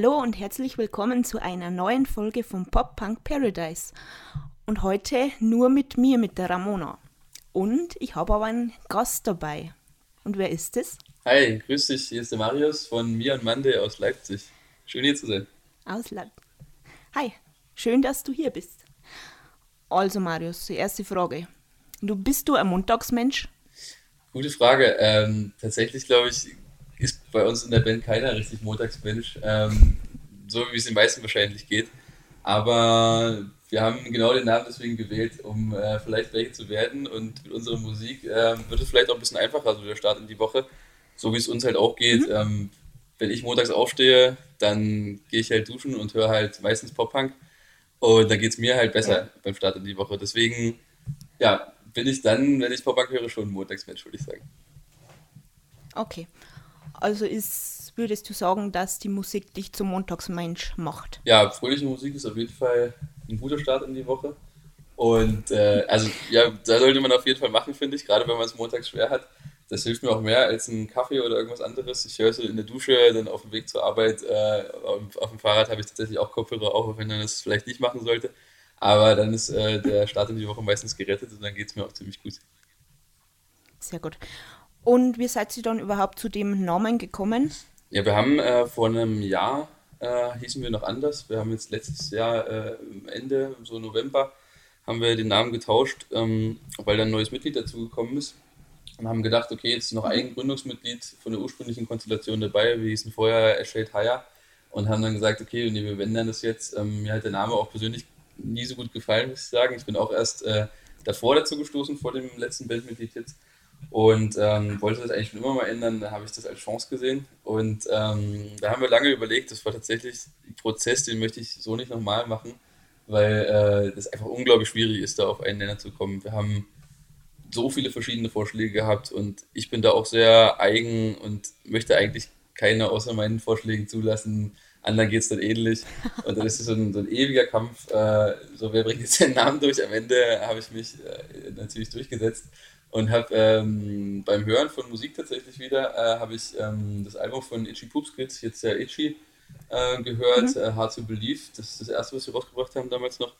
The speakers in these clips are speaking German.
Hallo und herzlich willkommen zu einer neuen Folge vom Pop Punk Paradise. Und heute nur mit mir, mit der Ramona. Und ich habe aber einen Gast dabei. Und wer ist es? Hi, grüß dich, hier ist der Marius von Mir und Mande aus Leipzig. Schön hier zu sein. Aus Leipzig. Hi, schön, dass du hier bist. Also Marius, die erste Frage. Du bist du ein Montagsmensch? Gute Frage. Ähm, tatsächlich glaube ich, ist bei uns in der Band keiner richtig Montagsmensch, ähm, so wie es den meisten wahrscheinlich geht. Aber wir haben genau den Namen deswegen gewählt, um äh, vielleicht welche zu werden. Und mit unserer Musik äh, wird es vielleicht auch ein bisschen einfacher, so der Start in die Woche. So wie es uns halt auch geht. Mhm. Ähm, wenn ich montags aufstehe, dann gehe ich halt duschen und höre halt meistens Pop-Punk. Und dann geht es mir halt besser ja. beim Start in die Woche. Deswegen, ja, bin ich dann, wenn ich Pop-Punk höre, schon Montagsmensch, würde ich sagen. Okay. Also ist, würdest du sagen, dass die Musik dich zum Montagsmensch macht? Ja, fröhliche Musik ist auf jeden Fall ein guter Start in die Woche. Und äh, also ja, da sollte man auf jeden Fall machen, finde ich, gerade wenn man es montags schwer hat. Das hilft mir auch mehr als ein Kaffee oder irgendwas anderes. Ich höre es in der Dusche, dann auf dem Weg zur Arbeit, äh, auf dem Fahrrad habe ich tatsächlich auch Kopfhörer auf, wenn man das vielleicht nicht machen sollte. Aber dann ist äh, der Start in die Woche meistens gerettet und dann geht es mir auch ziemlich gut. Sehr gut. Und wie seid ihr dann überhaupt zu dem Namen gekommen? Ja, wir haben äh, vor einem Jahr äh, hießen wir noch anders. Wir haben jetzt letztes Jahr äh, Ende, so November, haben wir den Namen getauscht, ähm, weil dann ein neues Mitglied dazugekommen ist. Und haben gedacht, okay, jetzt noch ein Gründungsmitglied von der ursprünglichen Konstellation dabei. Wir hießen vorher Shade Hire und haben dann gesagt, okay, nee, wir wenden das jetzt. Ähm, mir hat der Name auch persönlich nie so gut gefallen, muss ich sagen. Ich bin auch erst äh, davor dazu gestoßen, vor dem letzten Bandmitglied jetzt. Und ähm, wollte das eigentlich schon immer mal ändern, da habe ich das als Chance gesehen. Und ähm, da haben wir lange überlegt, das war tatsächlich ein Prozess, den möchte ich so nicht nochmal machen, weil äh, das einfach unglaublich schwierig ist, da auf einen Nenner zu kommen. Wir haben so viele verschiedene Vorschläge gehabt und ich bin da auch sehr eigen und möchte eigentlich keine außer meinen Vorschlägen zulassen. Anderen geht es dann ähnlich. Und dann ist es so ein, so ein ewiger Kampf. Äh, so, wer bringt jetzt den Namen durch? Am Ende habe ich mich äh, natürlich durchgesetzt und habe ähm, beim Hören von Musik tatsächlich wieder, äh, habe ich ähm, das Album von Itchy Poops Kids, jetzt der Itchy, äh, gehört, mhm. äh, Hard to Believe, das ist das erste, was wir rausgebracht haben damals noch.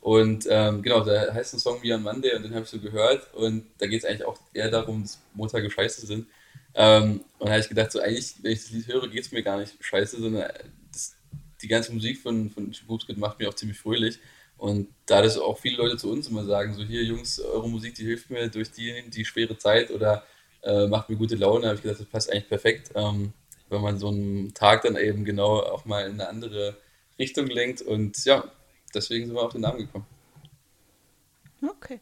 Und ähm, genau, da heißt ein Song Me on Monday und den habe ich so gehört und da geht es eigentlich auch eher darum, dass Montage scheiße sind. Ähm, und da habe ich gedacht, so eigentlich, wenn ich das Lied höre, geht es mir gar nicht scheiße, sondern das, die ganze Musik von, von Itchy Poops Kids macht mir auch ziemlich fröhlich. Und da das auch viele Leute zu uns immer sagen, so hier Jungs, eure Musik, die hilft mir durch die, die schwere Zeit oder äh, macht mir gute Laune, habe ich gedacht, das passt eigentlich perfekt, ähm, wenn man so einen Tag dann eben genau auch mal in eine andere Richtung lenkt. Und ja, deswegen sind wir auf den Namen gekommen. Okay.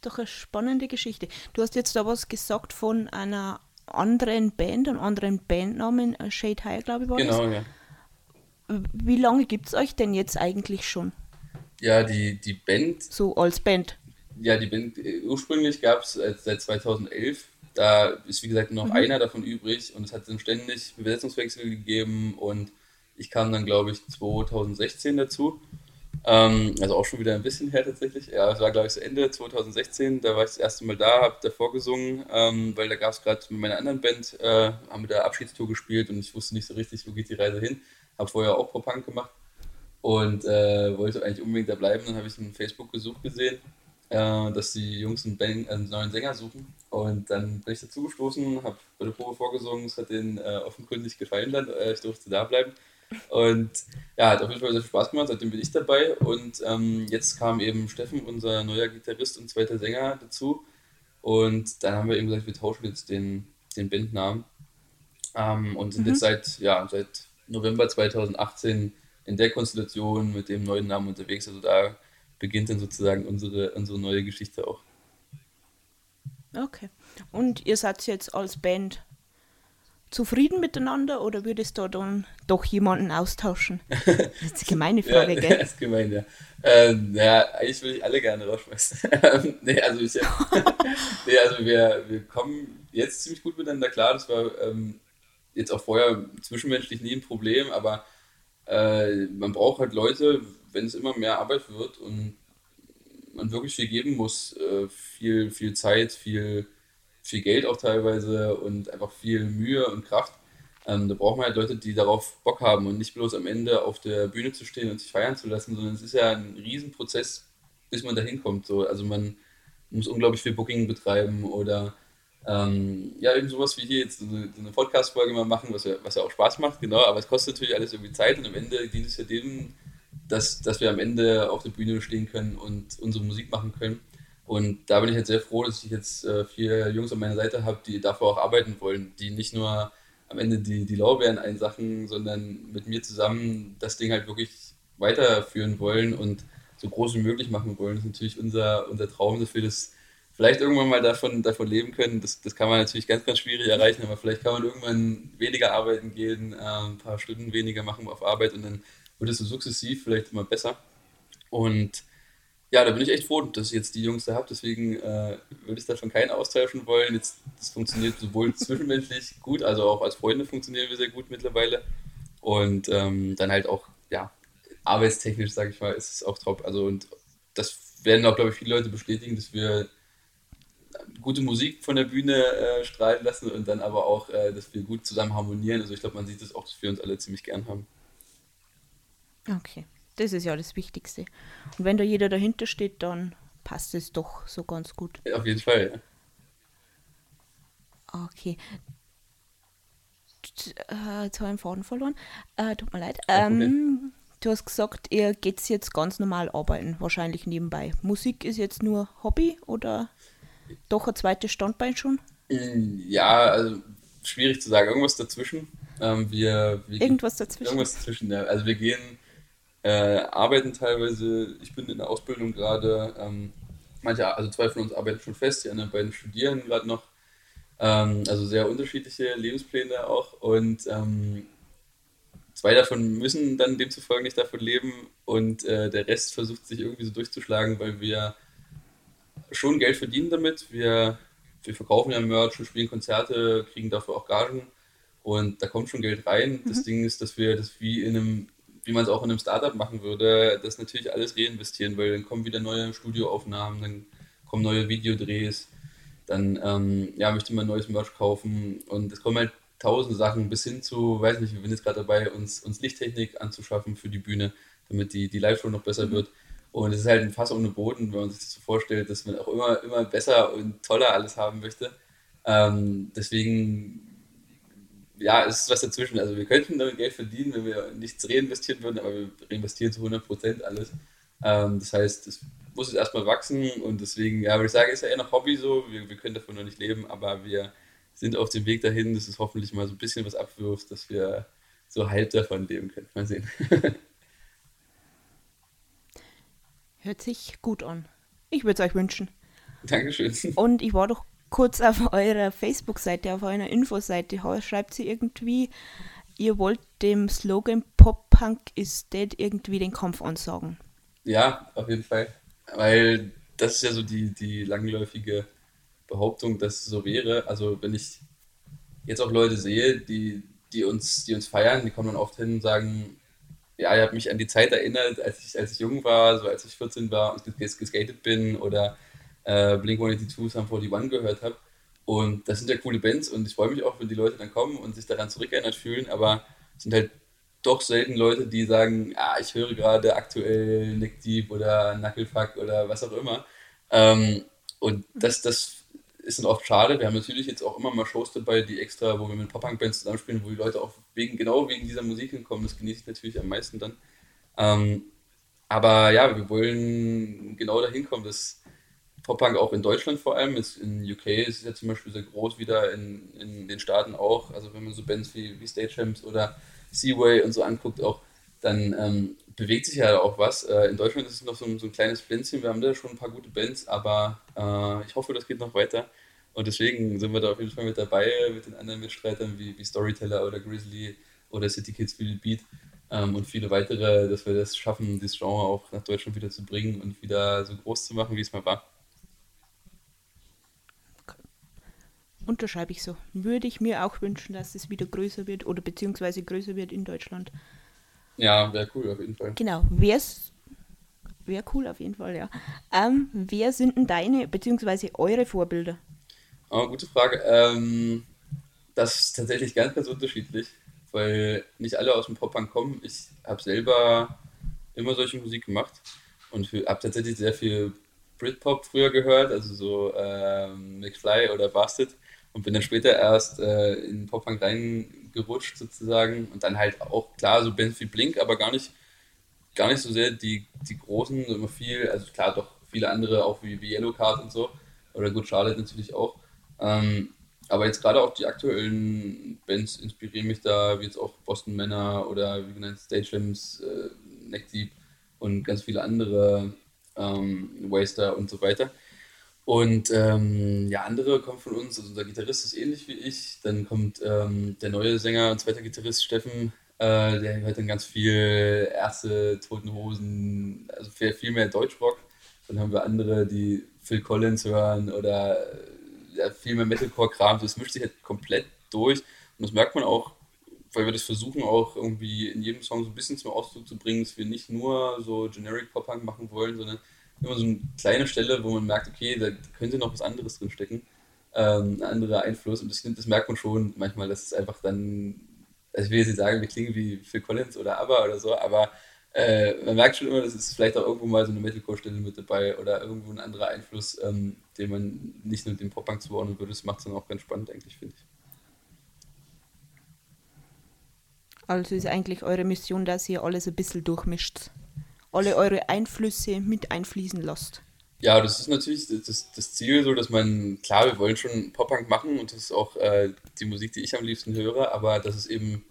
Doch eine spannende Geschichte. Du hast jetzt da was gesagt von einer anderen Band, einem anderen Bandnamen, äh, Shade High, glaube ich, war genau, das. Genau, ja. Wie lange gibt es euch denn jetzt eigentlich schon? Ja, die, die Band. So als Band. Ja, die Band äh, ursprünglich gab es äh, seit 2011. Da ist wie gesagt noch mhm. einer davon übrig und es hat dann ständig Besetzungswechsel gegeben und ich kam dann glaube ich 2016 dazu. Ähm, also auch schon wieder ein bisschen her tatsächlich. Ja, es war glaube ich so Ende 2016, da war ich das erste Mal da, habe davor gesungen, ähm, weil da gab es gerade mit meiner anderen Band, äh, haben wir da Abschiedstour gespielt und ich wusste nicht so richtig, wo geht die Reise hin. Habe vorher auch Pop-Punk gemacht und äh, wollte eigentlich unbedingt da bleiben. Dann habe ich einen Facebook-Besuch gesehen, äh, dass die Jungs einen, Band, einen, neuen Sänger suchen. Und dann bin ich dazu gestoßen, habe bei der Probe vorgesungen, es hat denen äh, offenkundig gefallen dann, äh, ich durfte da bleiben. Und ja, hat auf jeden Fall sehr viel Spaß gemacht, seitdem bin ich dabei. Und ähm, jetzt kam eben Steffen, unser neuer Gitarrist und zweiter Sänger, dazu. Und dann haben wir eben gesagt, wir tauschen jetzt den, den Bandnamen. Ähm, und sind mhm. jetzt seit, ja, seit November 2018 in der Konstellation mit dem neuen Namen unterwegs. Also da beginnt dann sozusagen unsere, unsere neue Geschichte auch. Okay. Und ihr seid jetzt als Band zufrieden miteinander oder würdest du dann doch jemanden austauschen? Das ist eine gemeine Frage, ja, gell? Das ist gemein, ja. Ähm, ja, eigentlich würde ich alle gerne rausschmeißen. nee, also ich, nee, also wir, wir kommen jetzt ziemlich gut miteinander klar. Das war ähm, jetzt auch vorher zwischenmenschlich nie ein Problem, aber äh, man braucht halt Leute, wenn es immer mehr Arbeit wird und man wirklich viel geben muss, äh, viel, viel Zeit, viel, viel Geld auch teilweise und einfach viel Mühe und Kraft, Ähm, da braucht man halt Leute, die darauf Bock haben und nicht bloß am Ende auf der Bühne zu stehen und sich feiern zu lassen, sondern es ist ja ein Riesenprozess, bis man da hinkommt. So. Also man muss unglaublich viel Booking betreiben oder ähm, ja, eben sowas wie hier jetzt eine, eine Podcast-Folge mal machen, was ja, was ja auch Spaß macht, genau, aber es kostet natürlich alles irgendwie Zeit und am Ende dient es ja dem, dass, dass wir am Ende auf der Bühne stehen können und unsere Musik machen können. Und da bin ich jetzt sehr froh, dass ich jetzt äh, vier Jungs an meiner Seite habe, die dafür auch arbeiten wollen, die nicht nur am Ende die, die Lorbeeren einsachen, sondern mit mir zusammen das Ding halt wirklich weiterführen wollen und so groß wie möglich machen wollen. Das ist natürlich unser, unser Traum, dass vielleicht irgendwann mal davon, davon leben können. Das, das kann man natürlich ganz, ganz schwierig erreichen, aber vielleicht kann man irgendwann weniger arbeiten gehen, äh, ein paar Stunden weniger machen auf Arbeit und dann wird es so sukzessiv vielleicht immer besser. Und ja, da bin ich echt froh, dass ich jetzt die Jungs da habe. Deswegen äh, würde ich davon keinen austauschen wollen. Jetzt, das funktioniert sowohl zwischenmenschlich gut, also auch als Freunde funktionieren wir sehr gut mittlerweile. Und ähm, dann halt auch, ja, arbeitstechnisch, sage ich mal, ist es auch top. Also, und das werden auch, glaube ich, viele Leute bestätigen, dass wir gute Musik von der Bühne äh, strahlen lassen und dann aber auch, äh, dass wir gut zusammen harmonieren. Also ich glaube, man sieht das auch, dass wir uns alle ziemlich gern haben. Okay, das ist ja das Wichtigste. Und wenn da jeder dahinter steht, dann passt es doch so ganz gut. Ja, auf jeden Fall, ja. Okay. Äh, jetzt habe ich den Faden verloren. Äh, tut mir leid. Ähm, du hast gesagt, ihr geht jetzt ganz normal arbeiten, wahrscheinlich nebenbei. Musik ist jetzt nur Hobby oder doch ein zweites Standbein schon? Ja, also schwierig zu sagen. Irgendwas dazwischen. Ähm, wir, wir, irgendwas dazwischen. Irgendwas dazwischen, ja. Also wir gehen äh, arbeiten teilweise. Ich bin in der Ausbildung gerade. Ähm, manche, also zwei von uns arbeiten schon fest, die anderen beiden studieren gerade noch. Ähm, also sehr unterschiedliche Lebenspläne auch. Und ähm, zwei davon müssen dann demzufolge nicht davon leben und äh, der Rest versucht sich irgendwie so durchzuschlagen, weil wir schon Geld verdienen damit. Wir, wir verkaufen ja Merch, wir spielen Konzerte, kriegen dafür auch Gagen und da kommt schon Geld rein. Mhm. Das Ding ist, dass wir das wie in einem, wie man es auch in einem Startup machen würde, das natürlich alles reinvestieren, weil dann kommen wieder neue Studioaufnahmen, dann kommen neue Videodrehs, dann ähm, ja, möchte man neues Merch kaufen und es kommen halt tausend Sachen bis hin zu, weiß nicht, wir sind jetzt gerade dabei, uns, uns Lichttechnik anzuschaffen für die Bühne, damit die, die Live-Show noch besser mhm. wird. Und es ist halt ein Fass ohne Boden, wenn man sich das so vorstellt, dass man auch immer, immer besser und toller alles haben möchte. Ähm, deswegen, ja, es ist was dazwischen. Also wir könnten damit Geld verdienen, wenn wir nichts reinvestieren würden, aber wir reinvestieren zu 100% alles. Ähm, das heißt, es muss jetzt erstmal wachsen und deswegen, ja, würde ich sagen, ist ja eher noch Hobby so. Wir, wir können davon noch nicht leben, aber wir sind auf dem Weg dahin, dass es hoffentlich mal so ein bisschen was abwirft, dass wir so halb davon leben können. Mal sehen. Hört sich gut an. Ich würde es euch wünschen. Dankeschön. Und ich war doch kurz auf eurer Facebook-Seite, auf eurer Infoseite. Schreibt sie irgendwie, ihr wollt dem Slogan Pop Punk is Dead irgendwie den Kampf ansagen. Ja, auf jeden Fall. Weil das ist ja so die, die langläufige Behauptung, dass es so wäre. Also wenn ich jetzt auch Leute sehe, die, die, uns, die uns feiern, die kommen dann oft hin und sagen, ja, ich habe mich an die Zeit erinnert, als ich, als ich jung war, so als ich 14 war und ges geskatet bin oder äh, Blink-182, Sum 41 gehört habe. Und das sind ja coole Bands und ich freue mich auch, wenn die Leute dann kommen und sich daran zurückerinnert fühlen, aber es sind halt doch selten Leute, die sagen, ah, ich höre gerade aktuell Nick Deep oder Knucklefuck oder was auch immer. Ähm, und das, das ist dann oft schade. Wir haben natürlich jetzt auch immer mal Shows dabei, die extra, wo wir mit Pop-Punk-Bands zusammenspielen, wo die Leute auch wegen, genau wegen dieser Musik hinkommen. Das genieße ich natürlich am meisten dann. Ähm, aber ja, wir wollen genau dahin kommen, dass Pop-Punk auch in Deutschland vor allem, ist in UK ist es ja zum Beispiel sehr groß, wieder in, in den Staaten auch. Also wenn man so Bands wie, wie Champs oder Seaway und so anguckt, auch dann ähm, bewegt sich ja auch was. Äh, in Deutschland ist es noch so ein, so ein kleines Pflänzchen. Wir haben da schon ein paar gute Bands, aber äh, ich hoffe, das geht noch weiter. Und deswegen sind wir da auf jeden Fall mit dabei, mit den anderen Mitstreitern wie, wie Storyteller oder Grizzly oder City Kids Feel Beat ähm, und viele weitere, dass wir das schaffen, dieses Genre auch nach Deutschland wieder zu bringen und wieder so groß zu machen, wie es mal war. Unterschreibe ich so. Würde ich mir auch wünschen, dass es wieder größer wird oder beziehungsweise größer wird in Deutschland. Ja, wäre cool auf jeden Fall. Genau. Wer's wäre cool auf jeden Fall, ja. Ähm, wer sind denn deine beziehungsweise eure Vorbilder? Oh, gute Frage. Ähm, Das ist tatsächlich ganz, ganz unterschiedlich, weil nicht alle aus dem Pop-Punk kommen. Ich habe selber immer solche Musik gemacht und habe tatsächlich sehr viel Britpop früher gehört, also so ähm, McFly oder Bastard und bin dann später erst äh, in Pop-Punk reingerutscht sozusagen und dann halt auch klar so wie Blink, aber gar nicht gar nicht so sehr die, die großen, immer viel, also klar doch viele andere auch wie, wie Yellow Card und so oder Good Charlotte natürlich auch. Ähm, aber jetzt gerade auch die aktuellen Bands inspirieren mich da, wie jetzt auch Boston Manor oder wie genannt Stage Slams, äh, Neck Deep und ganz viele andere ähm, Waster und so weiter. Und ähm, ja, andere kommen von uns, also unser Gitarrist ist ähnlich wie ich. Dann kommt ähm, der neue Sänger und zweiter Gitarrist Steffen, äh, der hört dann ganz viel Erste, Toten Hosen, also viel, viel mehr Deutschrock. Dann haben wir andere, die Phil Collins hören oder ja, viel mehr Metalcore-Kram. Das mischt sich halt komplett durch. Und das merkt man auch, weil wir das versuchen, auch irgendwie in jedem Song so ein bisschen zum Ausdruck zu bringen, dass wir nicht nur so Generic Pop-Punk machen wollen, sondern immer so eine kleine Stelle, wo man merkt, okay, da könnte noch was anderes drin stecken, ähm, ein anderer Einfluss. Und das, das, merkt man schon manchmal, dass es einfach dann, also ich will jetzt nicht sagen, wir klingen wie Phil Collins oder ABBA oder so, aber äh, man merkt schon immer, dass es vielleicht auch irgendwo mal so eine Metalcore-Stelle mit dabei oder irgendwo ein anderer Einfluss, ähm, den man nicht nur dem Pop-Punk zuordnen würde. Das macht es dann auch ganz spannend eigentlich, finde ich. Also ist eigentlich eure Mission, dass ihr alles ein bisschen durchmischt. Alle eure Einflüsse mit einfließen lasst. Ja, das ist natürlich das, das Ziel, so dass man, klar, wir wollen schon Pop-Punk machen und das ist auch äh, die Musik, die ich am liebsten höre, aber dass es eben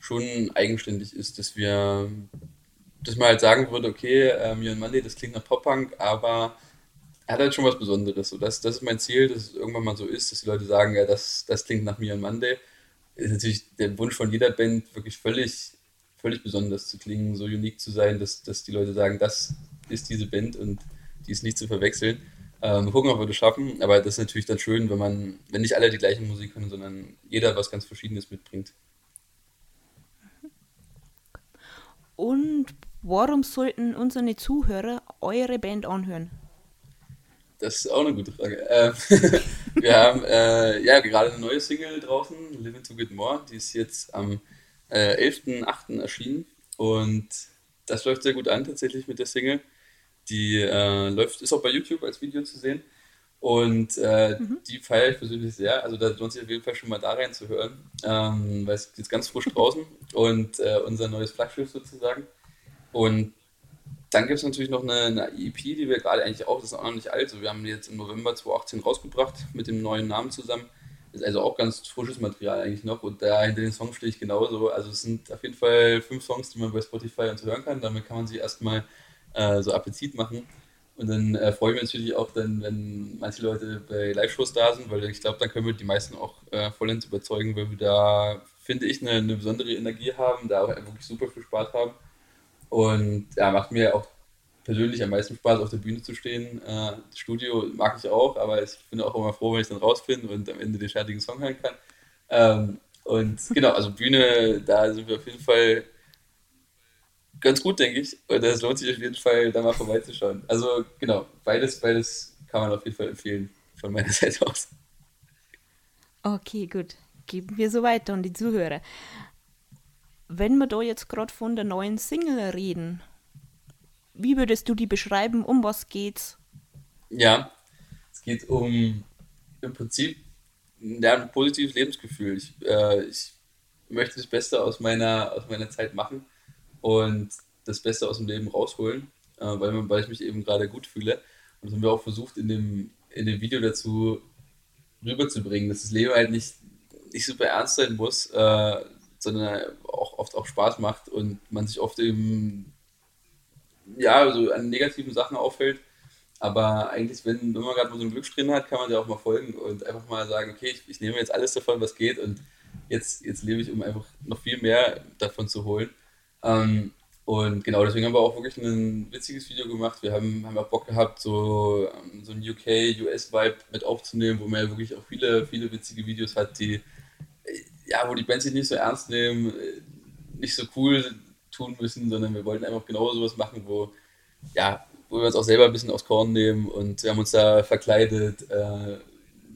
schon eigenständig ist, dass wir, dass man halt sagen würde, okay, äh, Mion Monday, das klingt nach Pop-Punk, aber er hat halt schon was Besonderes. So, das, das ist mein Ziel, dass es irgendwann mal so ist, dass die Leute sagen, ja, das, das klingt nach Mion Monday ist natürlich der Wunsch von jeder Band, wirklich völlig, völlig besonders zu klingen, so unique zu sein, dass, dass die Leute sagen, das ist diese Band und die ist nicht zu verwechseln. Ähm, gucken, ob wir das schaffen, aber das ist natürlich dann schön, wenn man, wenn nicht alle die gleiche Musik können, sondern jeder was ganz Verschiedenes mitbringt. Und warum sollten unsere Zuhörer eure Band anhören? Das ist auch eine gute Frage. Ähm, wir haben äh, ja gerade eine neue Single draußen, Living to Get More. Die ist jetzt am äh, 11.8. erschienen und das läuft sehr gut an tatsächlich mit der Single. Die äh, läuft, ist auch bei YouTube als Video zu sehen. Und äh, mhm. die feiere ich persönlich sehr. Also da lohnt sich auf jeden Fall schon mal da reinzuhören, ähm, weil es ist ganz frisch draußen und äh, unser neues Flaggschiff sozusagen. Und dann gibt es natürlich noch eine, eine, EP, die wir gerade eigentlich auch, das ist auch noch nicht alt, so wir haben die jetzt im November 2018 rausgebracht mit dem neuen Namen zusammen. Ist also auch ganz frisches Material eigentlich noch und da hinter den Songs stehe ich genauso. Also es sind auf jeden Fall fünf Songs, die man bei Spotify und so hören kann. Damit kann man sich erstmal äh, so Appetit machen. Und dann äh, freue ich mich natürlich auch dann, wenn manche Leute bei Live-Shows da sind, weil ich glaube, dann können wir die meisten auch äh, vollends überzeugen, weil wir da, finde ich, eine, eine besondere Energie haben, da auch wirklich super viel Spaß haben. Und ja, macht mir auch persönlich am meisten Spaß, auf der Bühne zu stehen. Äh, das Studio mag ich auch, aber ich bin auch immer froh, wenn ich dann raus bin und am Ende den fertigen Song hören kann. Ähm, und genau, also Bühne, da sind wir auf jeden Fall ganz gut, denke ich. Und es lohnt sich auf jeden Fall, da mal vorbeizuschauen. Also genau, beides, beides kann man auf jeden Fall empfehlen von meiner Seite aus. Okay, gut. Geben wir so weiter an die Zuhörer wenn wir da jetzt gerade von der neuen Single reden, wie würdest du die beschreiben? Um was geht's? Ja, es geht um im Prinzip ja, ein positives Lebensgefühl. Ich, äh, ich möchte das Beste aus meiner, aus meiner Zeit machen und das Beste aus dem Leben rausholen, äh, weil, weil ich mich eben gerade gut fühle. Und das haben wir auch versucht, in dem, in dem Video dazu rüberzubringen, dass das Leben halt nicht, nicht super ernst sein muss, äh, sondern auch oft auch Spaß macht und man sich oft eben ja, so an negativen Sachen auffällt. Aber eigentlich, wenn, wenn man gerade mal so einen Glückssträhne hat, kann man ja auch mal folgen und einfach mal sagen, okay, ich, ich, nehme jetzt alles davon, was geht und jetzt, jetzt lebe ich, um einfach noch viel mehr davon zu holen. Ähm, und genau, deswegen haben wir auch wirklich ein witziges Video gemacht. Wir haben, haben auch Bock gehabt, so, ähm, so ein UK, US-Vibe mit aufzunehmen, wo man ja wirklich auch viele, viele witzige Videos hat, die ja, wo die Bands sich nicht so ernst nehmen, äh, nicht so cool tun müssen, sondern wir wollten einfach genau sowas machen, wo, ja, wo wir uns auch selber ein bisschen aufs Korn nehmen und wir haben uns da verkleidet, äh,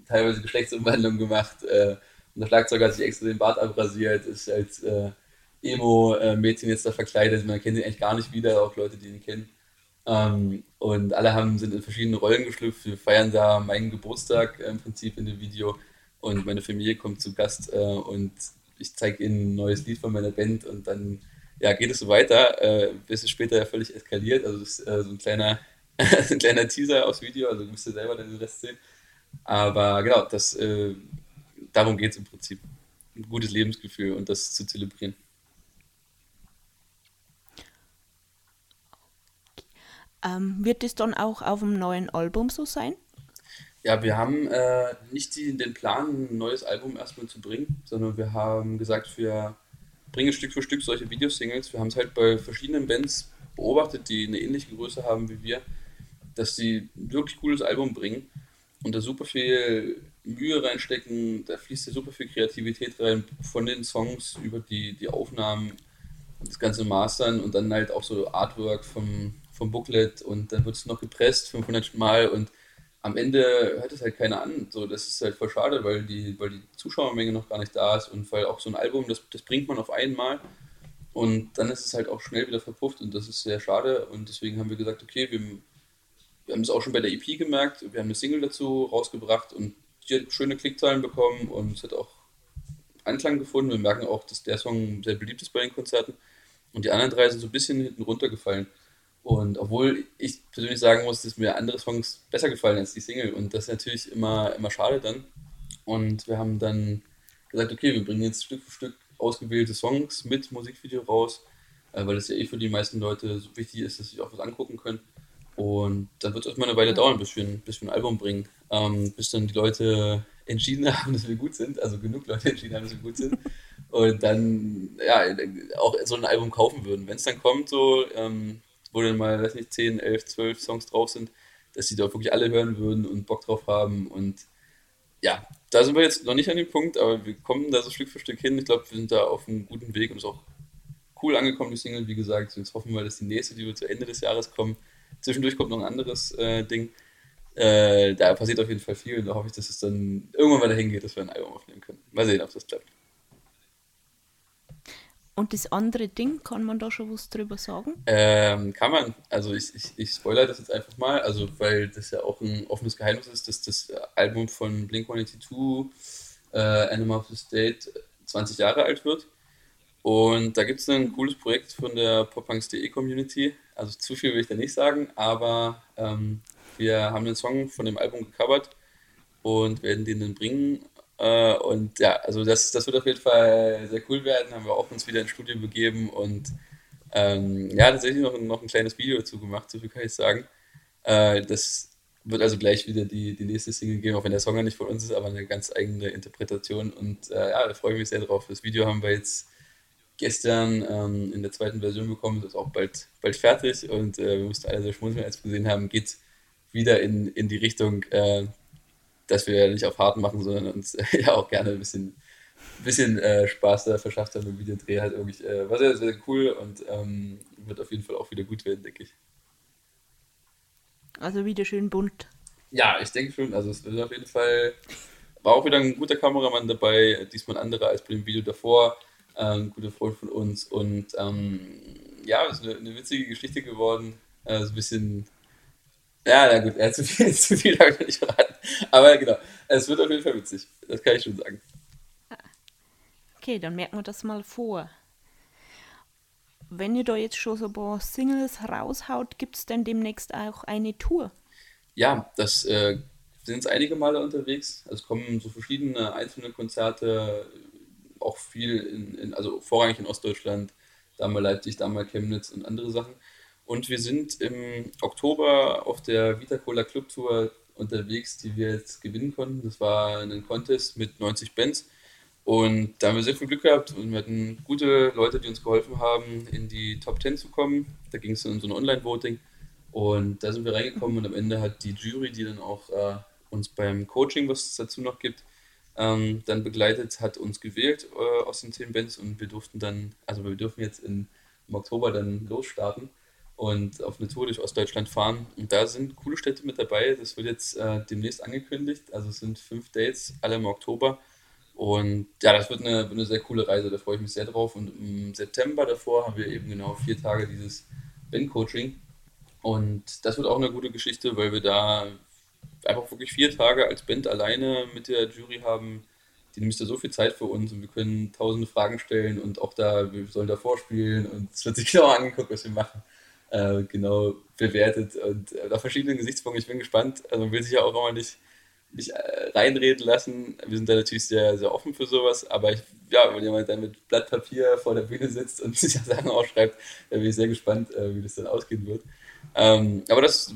teilweise Geschlechtsumwandlung gemacht äh, Und der Schlagzeuger hat sich extra den Bart abrasiert, ist als äh, Emo-Mädchen jetzt da verkleidet. Man kennt ihn eigentlich gar nicht wieder, auch Leute, die ihn kennen. Ähm, und alle haben, sind in verschiedene Rollen geschlüpft. Wir feiern da meinen Geburtstag äh, im Prinzip in dem Video. Und meine Familie kommt zu Gast äh, und ich zeige ihnen ein neues Lied von meiner Band und dann ja, geht es so weiter, äh, bis es später ja völlig eskaliert. Also das ist äh, so ein kleiner, ein kleiner Teaser aufs Video, also müsst ihr selber den Rest sehen. Aber genau, das, äh, darum geht es im Prinzip. Ein gutes Lebensgefühl und das zu zelebrieren. Ähm, wird es dann auch auf dem neuen Album so sein? Ja, wir haben äh, nicht die, den Plan, ein neues Album erstmal zu bringen, sondern wir haben gesagt, wir bringen Stück für Stück solche Videosingles. Wir haben es halt bei verschiedenen Bands beobachtet, die eine ähnliche Größe haben wie wir, dass sie ein wirklich cooles Album bringen und da super viel Mühe reinstecken, da fließt ja super viel Kreativität rein von den Songs über die, die Aufnahmen, das ganze Mastern und dann halt auch so Artwork vom, vom Booklet und dann wird es noch gepresst 500 Mal und am Ende hört es halt keiner an. So, das ist halt voll schade, weil die, weil die Zuschauermenge noch gar nicht da ist und weil auch so ein Album, das, das bringt man auf einmal und dann ist es halt auch schnell wieder verpufft und das ist sehr schade und deswegen haben wir gesagt, okay, wir, wir haben es auch schon bei der EP gemerkt, wir haben eine Single dazu rausgebracht und die hat schöne Klickzahlen bekommen und es hat auch Anklang gefunden. Wir merken auch, dass der Song sehr beliebt ist bei den Konzerten und die anderen drei sind so ein bisschen hinten runtergefallen. Und obwohl ich persönlich sagen muss, dass mir andere Songs besser gefallen als die Single. Und das ist natürlich immer, immer schade dann. Und wir haben dann gesagt, okay, wir bringen jetzt Stück für Stück ausgewählte Songs mit Musikvideo raus, äh, weil es ja eh für die meisten Leute so wichtig ist, dass sie auch was angucken können. Und dann wird es erstmal eine Weile dauern, bis wir, ein, bis wir ein Album bringen. Ähm, bis dann die Leute entschieden haben, dass wir gut sind, also genug Leute entschieden haben, dass wir gut sind. Und dann ja auch so ein Album kaufen würden. Wenn es dann kommt, so ähm, wo dann mal, weiß nicht, 10, 11, 12 Songs drauf sind, dass die da wirklich alle hören würden und Bock drauf haben. Und ja, da sind wir jetzt noch nicht an dem Punkt, aber wir kommen da so Stück für Stück hin. Ich glaube, wir sind da auf einem guten Weg und ist auch cool angekommen, die Single, wie gesagt. Jetzt hoffen wir, dass die nächste, die wir zu Ende des Jahres kommen, zwischendurch kommt noch ein anderes äh, Ding. Äh, da passiert auf jeden Fall viel und da hoffe ich, dass es dann irgendwann dahin geht, dass wir ein Album aufnehmen können. Mal sehen, ob das klappt. Und das andere Ding, kann man da schon was drüber sagen? Ähm, kann man. Also ich, ich, ich spoilere das jetzt einfach mal, also weil das ja auch ein offenes Geheimnis ist, dass das Album von Blink-182, äh, Animal of the State, 20 Jahre alt wird. Und da gibt es ein cooles Projekt von der poppunks.de Community. Also zu viel will ich da nicht sagen, aber ähm, wir haben den Song von dem Album gecovert und werden den dann bringen und ja, also das, das wird auf jeden Fall sehr cool werden. Haben wir auch uns wieder ins Studio begeben und ähm, ja, tatsächlich noch, noch ein kleines Video dazu gemacht, so viel kann ich sagen. Äh, das wird also gleich wieder die, die nächste Single geben, auch wenn der Song ja nicht von uns ist, aber eine ganz eigene Interpretation. Und äh, ja, da freue ich mich sehr drauf. Das Video haben wir jetzt gestern ähm, in der zweiten Version bekommen, das ist auch bald, bald fertig und äh, wir mussten alle sehr schmunzeln, als wir gesehen haben, geht wieder in, in die Richtung, äh, dass wir nicht auf hart machen, sondern uns ja auch gerne ein bisschen, bisschen äh, Spaß da verschafft haben im Videodreh. Halt irgendwie, äh, war sehr, sehr cool und ähm, wird auf jeden Fall auch wieder gut werden, denke ich. Also wieder schön bunt. Ja, ich denke schon. Also es wird auf jeden Fall, war auch wieder ein guter Kameramann dabei, diesmal ein anderer als bei dem Video davor. Ein ähm, guter Freund von uns und ähm, ja, es ist eine, eine, witzige Geschichte geworden. Äh, so ein bisschen ja, na gut, ja, zu viel, zu viel habe ich noch nicht verraten. Aber genau, es wird auf jeden Fall witzig. Das kann ich schon sagen. Okay, dann merken wir das mal vor. Wenn ihr da jetzt schon so ein paar Singles raushaut, gibt es denn demnächst auch eine Tour? Ja, das äh, sind jetzt einige Male unterwegs. Es kommen so verschiedene einzelne Konzerte, auch viel in, in also vorrangig in Ostdeutschland, da mal Leipzig, da mal Chemnitz und andere Sachen. Und wir sind im Oktober auf der Vita Cola Club Tour unterwegs, die wir jetzt gewinnen konnten. Das war ein Contest mit 90 Bands. Und da haben wir sehr viel Glück gehabt und wir hatten gute Leute, die uns geholfen haben, in die Top 10 zu kommen. Da ging es dann um so ein Online-Voting. Und da sind wir reingekommen und am Ende hat die Jury, die dann auch äh, uns beim Coaching, was es dazu noch gibt, ähm, dann begleitet, hat uns gewählt äh, aus den 10 Bands und wir durften dann, also wir dürfen jetzt in, im Oktober dann losstarten und auf eine Tour durch Ostdeutschland fahren. Und da sind coole Städte mit dabei. Das wird jetzt äh, demnächst angekündigt. Also es sind fünf Dates, alle im Oktober. Und ja, das wird eine, eine sehr coole Reise, da freue ich mich sehr drauf. Und im September davor haben wir eben genau vier Tage dieses Band-Coaching. Und das wird auch eine gute Geschichte, weil wir da einfach wirklich vier Tage als Band alleine mit der Jury haben. Die nimmt da so viel Zeit für uns und wir können tausende Fragen stellen und auch da, wir sollen da vorspielen und es wird sich genau angeguckt, was wir machen. Äh, genau bewertet und äh, auf verschiedenen Gesichtspunkten. Ich bin gespannt. Also man will sich ja auch immer nicht nicht äh, reinreden lassen. Wir sind da natürlich sehr, sehr offen für sowas, aber ich, ja, wenn jemand dann mit Blatt Papier vor der Bühne sitzt und sich Sachen aufschreibt, dann bin ich sehr gespannt, äh, wie das dann ausgehen wird. Ähm, aber das ist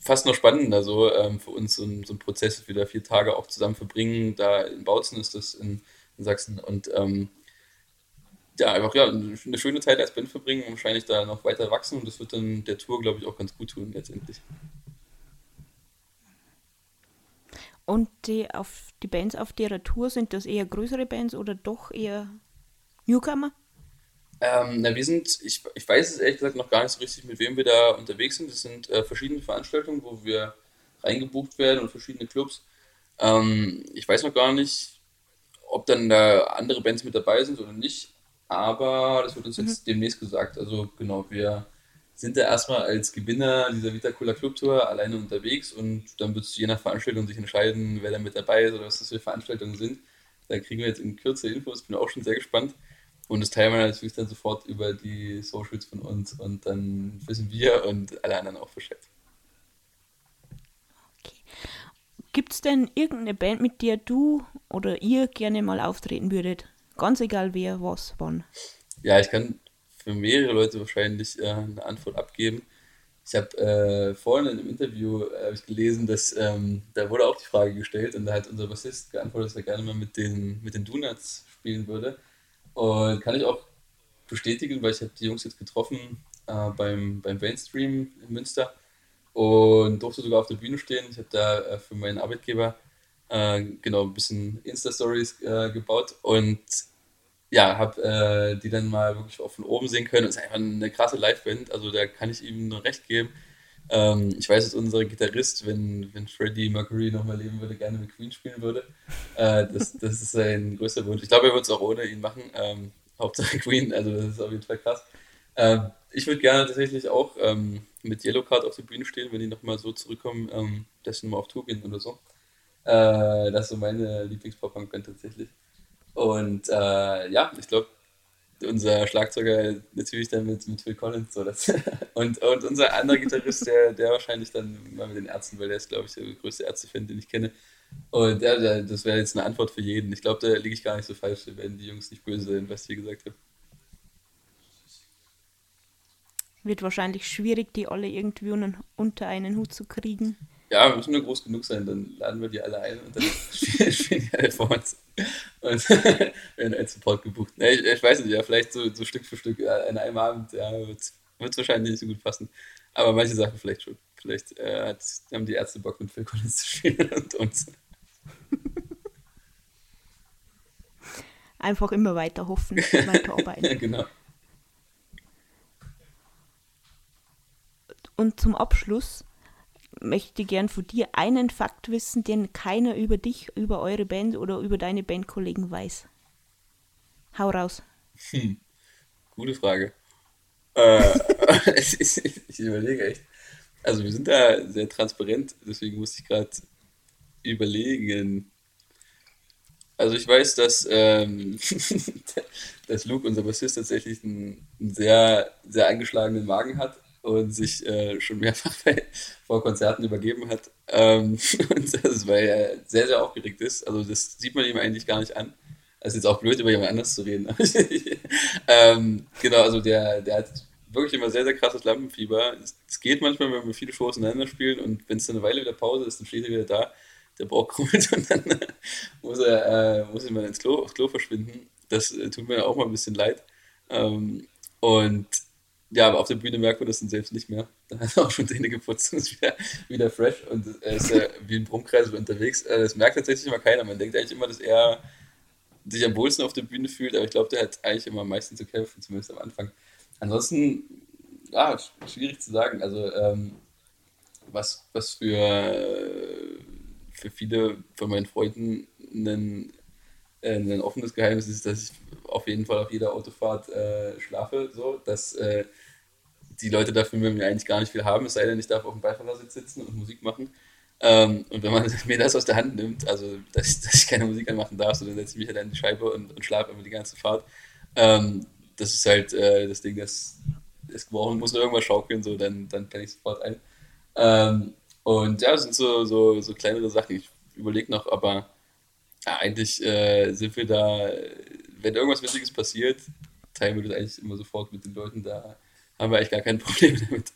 fast noch spannender so ähm, für uns, so ein, so ein Prozess, da vier Tage auch zusammen verbringen. Da in Bautzen ist das in, in Sachsen und ähm, ja, einfach ja, eine schöne Zeit als Band verbringen und wahrscheinlich da noch weiter wachsen und das wird dann der Tour, glaube ich, auch ganz gut tun letztendlich. Und die, auf, die Bands auf der Tour, sind das eher größere Bands oder doch eher Newcomer? Ähm, na, wir sind, ich, ich weiß es ehrlich gesagt noch gar nicht so richtig, mit wem wir da unterwegs sind. Das sind äh, verschiedene Veranstaltungen, wo wir reingebucht werden und verschiedene Clubs. Ähm, ich weiß noch gar nicht, ob dann da andere Bands mit dabei sind oder nicht, aber das wird uns mhm. jetzt demnächst gesagt. Also genau, wir sind da erstmal als Gewinner dieser Vita Cola Club Tour alleine unterwegs und dann wird es je nach Veranstaltung sich entscheiden, wer da mit dabei ist oder was das für Veranstaltungen sind. Da kriegen wir jetzt in Kürze Infos, bin auch schon sehr gespannt. Und das teilen wir natürlich dann sofort über die Socials von uns und dann wissen wir und alle anderen auch Bescheid. Okay. Gibt es denn irgendeine Band, mit der du oder ihr gerne mal auftreten würdet? Ganz egal wer, was, wann. Ja, ich kann für mehrere Leute wahrscheinlich äh, eine Antwort abgeben. Ich habe äh, vorhin in einem Interview äh, ich gelesen, dass ähm, da wurde auch die Frage gestellt und da hat unser Bassist geantwortet, dass er gerne mal mit den, mit den Donuts spielen würde. Und kann ich auch bestätigen, weil ich habe die Jungs jetzt getroffen äh, beim, beim Mainstream in Münster und durfte sogar auf der Bühne stehen. Ich habe da äh, für meinen Arbeitgeber äh, genau ein bisschen Insta-Stories äh, gebaut und ja, habe äh, die dann mal wirklich auch von oben sehen können. Das ist einfach eine krasse Liveband, also da kann ich ihm nur recht geben. Ähm, ich weiß, dass unser Gitarrist, wenn, wenn Freddie Mercury nochmal leben würde, gerne mit Queen spielen würde. Äh, das, das ist sein größter Wunsch. Ich glaube, er würde es auch ohne ihn machen. Ähm, Hauptsache Queen, also das ist auf jeden Fall krass. Ähm, ich würde gerne tatsächlich auch ähm, mit Yellowcard auf der Bühne stehen, wenn die nochmal so zurückkommen, ähm, dass sie nochmal auf Tour gehen oder so. Äh, das ist so meine Lieblings-Pop-Punk-Band tatsächlich. Und äh, ja, ich glaube, unser Schlagzeuger natürlich dann mit, mit Phil Collins so das. und, und unser anderer Gitarrist, der, der wahrscheinlich dann mal mit den Ärzten, weil der ist, glaube ich, der größte Ärztefan, den ich kenne. Und ja, das wäre jetzt eine Antwort für jeden. Ich glaube, da liege ich gar nicht so falsch, werden die Jungs nicht böse sein, was ich hier gesagt habe. Wird wahrscheinlich schwierig, die alle irgendwie unter einen Hut zu kriegen. Ja, wir müssen nur groß genug sein, dann laden wir die alle ein und dann spielen die alle vor uns und werden als Support gebucht. Nee, ich, ich, weiß nicht, ja, vielleicht so, so Stück für Stück an einem Abend ja, wird es wahrscheinlich nicht so gut passen. Aber manche Sachen vielleicht schon. Vielleicht äh, hat, haben die Ärzte Bock mit Phil Collins zu spielen und uns. Einfach immer weiter hoffen, weiter arbeiten. genau. Und zum Abschluss möchte gern von dir einen Fakt wissen, den keiner über dich, über eure Band oder über deine Bandkollegen weiß. Hau raus. Hm. Gute Frage. Äh, ich überlege echt. Also wir sind da sehr transparent, deswegen muss ich gerade überlegen. Also ich weiß, dass, ähm, dass Luke, unser Bassist, tatsächlich einen, einen sehr, sehr eingeschlagenen Magen hat und sich äh, schon mehrfach bei, vor Konzerten übergeben hat. Ähm, und das weil er sehr, sehr aufgeregt ist. Also das sieht man ihm eigentlich gar nicht an. Es ist jetzt auch blöd, über jemand anderes zu reden. ähm, genau, also der, der hat wirklich immer sehr, sehr krasses Lampenfieber. Es, geht manchmal, wenn wir viele Shows ineinander spielen und wenn es dann eine Weile wieder Pause ist, dann steht er wieder da, der Bauch krummelt und dann äh, muss er, äh, muss mal ins Klo, aufs Klo verschwinden. Das äh, tut mir auch mal ein bisschen leid. Ähm, und ja, aber auf der Bühne merkt man das dann selbst nicht mehr. Da hat er auch schon Zähne geputzt und ist wieder, wieder fresh und ist ja wie ein Brummkreis unterwegs. Äh, das merkt tatsächlich immer keiner. Man denkt eigentlich immer, dass er sich am wohlsten auf der Bühne fühlt, aber ich glaube, der hat eigentlich immer am meisten zu kämpfen, zumindest am Anfang. Ansonsten, ja, schwierig zu sagen. Also, ähm, was, was für, für viele von meinen Freunden ein ein offenes Geheimnis ist, dass ich auf jeden Fall auf jeder Autofahrt äh, schlafe, so, dass äh, die Leute dafür mir eigentlich gar nicht viel haben, es sei denn, ich darf auf dem Beifahrersitz sitzen und Musik machen. Ähm, und wenn man mir das aus der Hand nimmt, also dass dass ich keine Musik anmachen darf, so, dann setze ich mich halt an die Scheibe und, und schlafe immer die ganze Fahrt. Ähm, das ist halt äh, das Ding, das es brauchen muss irgendwas schaukeln, so, dann, dann penne ich sofort ein. Ähm, und ja, das sind so, so, so kleinere Sachen. Ich überlege noch, aber ja, eigentlich äh, sind wir da, wenn irgendwas Witziges passiert, teilen wir das eigentlich immer sofort mit den Leuten. Da haben wir eigentlich gar kein Problem damit.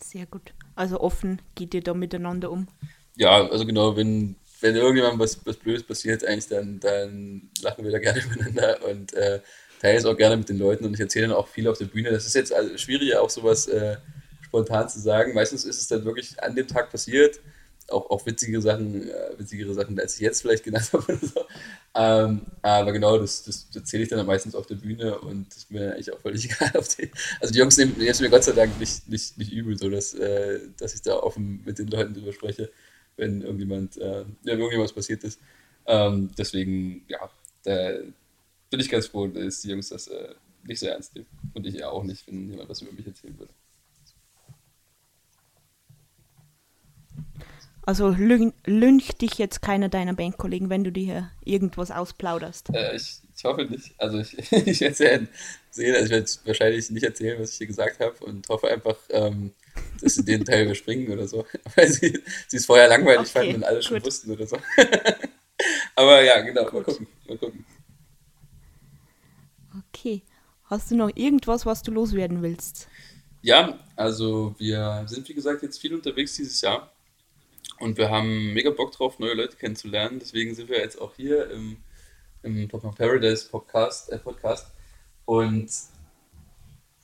Sehr gut. Also offen geht ihr da miteinander um? Ja, also genau, wenn, wenn irgendjemand was, was Blödes passiert, eigentlich dann, dann lachen wir da gerne miteinander und äh, teile es auch gerne mit den Leuten und ich erzähle dann auch viel auf der Bühne. Das ist jetzt also schwierig, auch sowas äh, spontan zu sagen. Meistens ist es dann wirklich an dem Tag passiert. Auch, auch witzige Sachen, äh, witzigere Sachen, als ich jetzt vielleicht genannt habe oder so. Ähm, aber genau, das, das, das erzähle ich dann meistens auf der Bühne und das ist mir eigentlich auch völlig egal. Die, also die Jungs nehmen jetzt mir Gott sei Dank nicht, nicht, nicht übel, so dass, äh, dass ich da offen mit den Leuten drüber spreche, wenn irgendjemand, äh, ja, irgendwas passiert ist. Ähm, deswegen, ja, da, bin ich ganz froh, dass die Jungs das äh, nicht so ernst nehmen. Und ich ja auch nicht, wenn jemand was über mich erzählen würde. Also lüncht dich jetzt keiner deiner Bandkollegen, wenn du dir irgendwas ausplauderst? Äh, ich, ich hoffe nicht. Also ich, ich werde sehen, also ich werde wahrscheinlich nicht erzählen, was ich hier gesagt habe und hoffe einfach, ähm, dass sie den Teil überspringen oder so. Weil sie, sie es vorher langweilig okay, fanden und alle schon wussten oder so. Aber ja, genau, gut. mal gucken. Mal gucken. Okay. Hast du noch irgendwas, was du loswerden willst? Ja, also wir sind wie gesagt jetzt viel unterwegs dieses Jahr und wir haben mega Bock drauf, neue Leute kennenzulernen. Deswegen sind wir jetzt auch hier im, im Pop Paradise Podcast, äh, Podcast. Und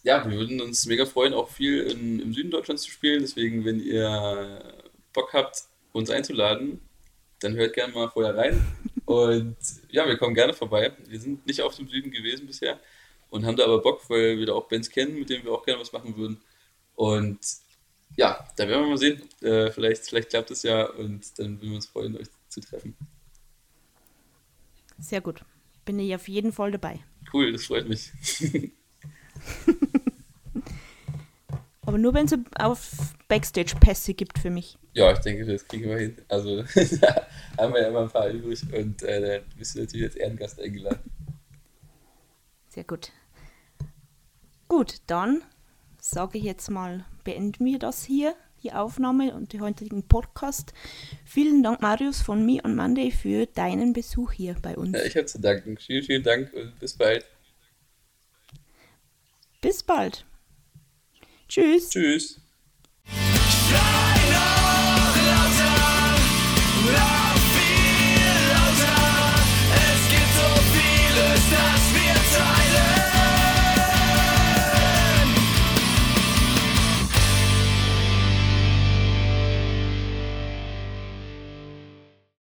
ja, wir würden uns mega freuen, auch viel in, im Süden Deutschlands zu spielen. Deswegen, wenn ihr Bock habt, uns einzuladen, dann hört gerne mal vorher rein. Und ja, wir kommen gerne vorbei. Wir sind nicht auf dem Süden gewesen bisher und haben da aber Bock, weil wir da auch Bands kennen, mit denen wir auch gerne was machen würden. Und ja, da werden wir mal sehen. Äh, vielleicht, vielleicht klappt es ja und dann würden wir uns freuen, euch zu treffen. Sehr gut. Bin ich auf jeden Fall dabei. Cool, das freut mich. Aber nur wenn es auf Backstage-Pässe gibt für mich. Ja, ich denke, das kriegen wir hin. Also da haben wir ja immer ein paar übrig und äh, da bist du natürlich als Ehrengast eingeladen. Sehr gut. Gut, dann sage ich jetzt mal, beenden wir das hier, die Aufnahme und den heutigen Podcast. Vielen Dank, Marius, von mir und Monday für deinen Besuch hier bei uns. Ja, ich habe zu danken. Vielen, vielen Dank und bis bald. Bis bald. Tschüss. Tschüss.